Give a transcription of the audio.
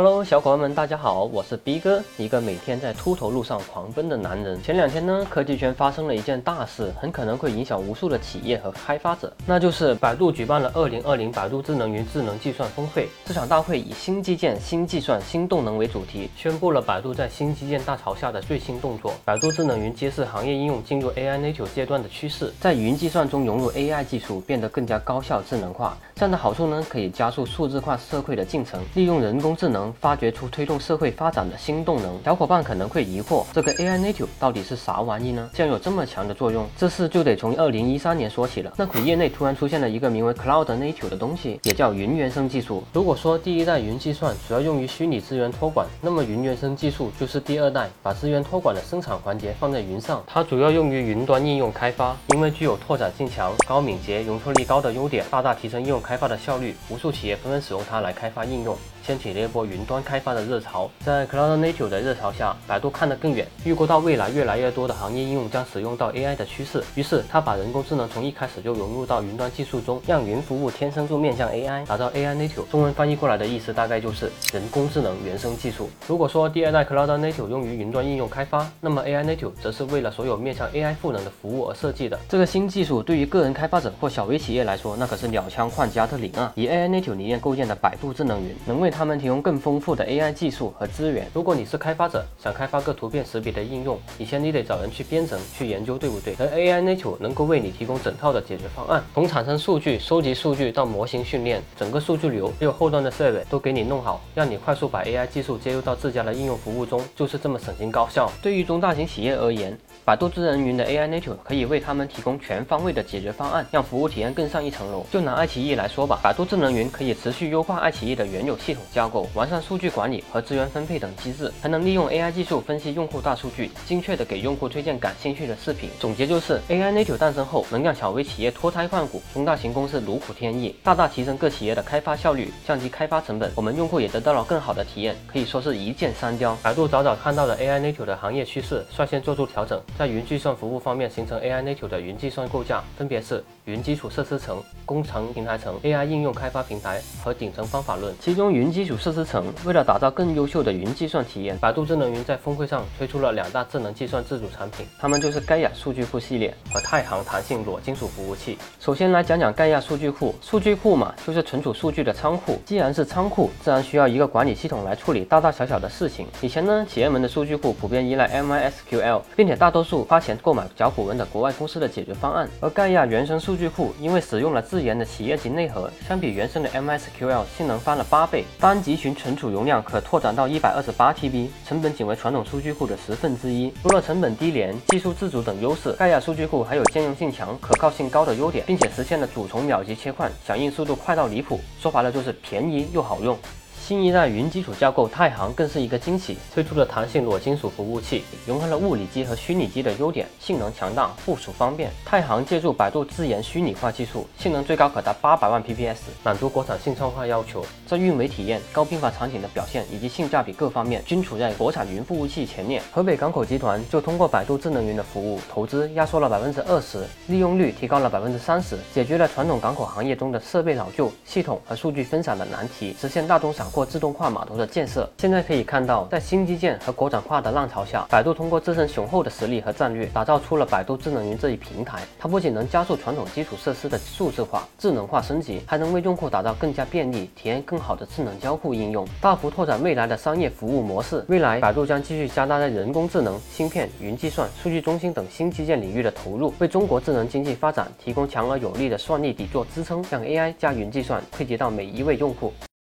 Hello，小伙伴们，大家好，我是 B 哥，一个每天在秃头路上狂奔的男人。前两天呢，科技圈发生了一件大事，很可能会影响无数的企业和开发者，那就是百度举办了2020百度智能云智能计算峰会。这场大会以新基建、新计算、新动能为主题，宣布了百度在新基建大潮下的最新动作。百度智能云揭示行业应用进入 AI native 阶段的趋势，在云计算中融入 AI 技术，变得更加高效、智能化。这样的好处呢，可以加速数字化社会的进程，利用人工智能。发掘出推动社会发展的新动能。小伙伴可能会疑惑，这个 AI native 到底是啥玩意呢？竟然有这么强的作用？这事就得从二零一三年说起了。那会业内突然出现了一个名为 Cloud native 的东西，也叫云原生技术。如果说第一代云计算主要用于虚拟资源托管，那么云原生技术就是第二代，把资源托管的生产环节放在云上。它主要用于云端应用开发，因为具有拓展性强、高敏捷、容错率高的优点，大大提升应用开发的效率。无数企业纷纷使用它来开发应用。掀起了一波云云端开发的热潮，在 Cloud Native 的热潮下，百度看得更远，预估到未来越来越多的行业应用将使用到 AI 的趋势，于是他把人工智能从一开始就融入到云端技术中，让云服务天生就面向 AI，打造 AI Native。中文翻译过来的意思大概就是人工智能原生技术。如果说第二代 Cloud Native 用于云端应用开发，那么 AI Native 则是为了所有面向 AI 赋能的服务而设计的。这个新技术对于个人开发者或小微企业来说，那可是鸟枪换加特林啊！以 AI Native 理念构建的百度智能云，能为他们提供更丰丰富的 AI 技术和资源。如果你是开发者，想开发个图片识别的应用，以前你得找人去编程、去研究，对不对？而 AI Nature 能够为你提供整套的解决方案，从产生数据、收集数据到模型训练，整个数据流还有后端的设备都给你弄好，让你快速把 AI 技术接入到自家的应用服务中，就是这么省心高效。对于中大型企业而言，百度智能云的 AI Nature 可以为他们提供全方位的解决方案，让服务体验更上一层楼。就拿爱奇艺来说吧，百度智能云可以持续优化爱奇艺的原有系统架构，完善数据管理和资源分配等机制，还能利用 AI 技术分析用户大数据，精确的给用户推荐感兴趣的视频。总结就是，AI Native 诞生后，能让小微企业脱胎换骨，中大型公司如虎添翼，大大提升各企业的开发效率，降低开发成本。我们用户也得到了更好的体验，可以说是一箭三雕。百度早早看到了 AI Native 的行业趋势，率先做出调整。在云计算服务方面，形成 AI Native 的云计算构架，分别是云基础设施层、工程平台层、AI 应用开发平台和顶层方法论。其中，云基础设施层为了打造更优秀的云计算体验，百度智能云在峰会上推出了两大智能计算自主产品，它们就是盖亚数据库系列和太行弹性裸金属服务器。首先来讲讲盖亚数据库，数据库嘛，就是存储数据的仓库。既然是仓库，自然需要一个管理系统来处理大大小小的事情。以前呢，企业们的数据库普遍依赖 MySQL，并且大多数花钱购买脚蹼文的国外公司的解决方案。而盖亚原生数据库因为使用了自研的企业级内核，相比原生的 MySQL 性能翻了八倍，单集群存存储容量可拓展到一百二十八 TB，成本仅为传统数据库的十分之一。除了成本低廉、技术自主等优势，盖亚数据库还有兼容性强、可靠性高的优点，并且实现了主从秒级切换，响应速度快到离谱。说白了就是便宜又好用。新一代云基础架构太行更是一个惊喜，推出了弹性裸金属服务器，融合了物理机和虚拟机的优点，性能强大，部署方便。太行借助百度自研虚拟化技术，性能最高可达八百万 PPS，满足国产信创化要求。在运维体验、高并发场景的表现以及性价比各方面，均处在国产云服务器前列。河北港口集团就通过百度智能云的服务，投资压缩了百分之二十，利用率提高了百分之三十，解决了传统港口行业中的设备老旧、系统和数据分散的难题，实现大中小。或自动化码头的建设，现在可以看到，在新基建和国产化的浪潮下，百度通过自身雄厚的实力和战略，打造出了百度智能云这一平台。它不仅能加速传统基础设施的数字化、智能化升级，还能为用户打造更加便利、体验更好的智能交互应用，大幅拓展未来的商业服务模式。未来，百度将继续加大在人工智能、芯片、云计算、数据中心等新基建领域的投入，为中国智能经济发展提供强而有力的算力底座支撑，让 AI 加云计算汇集到每一位用户。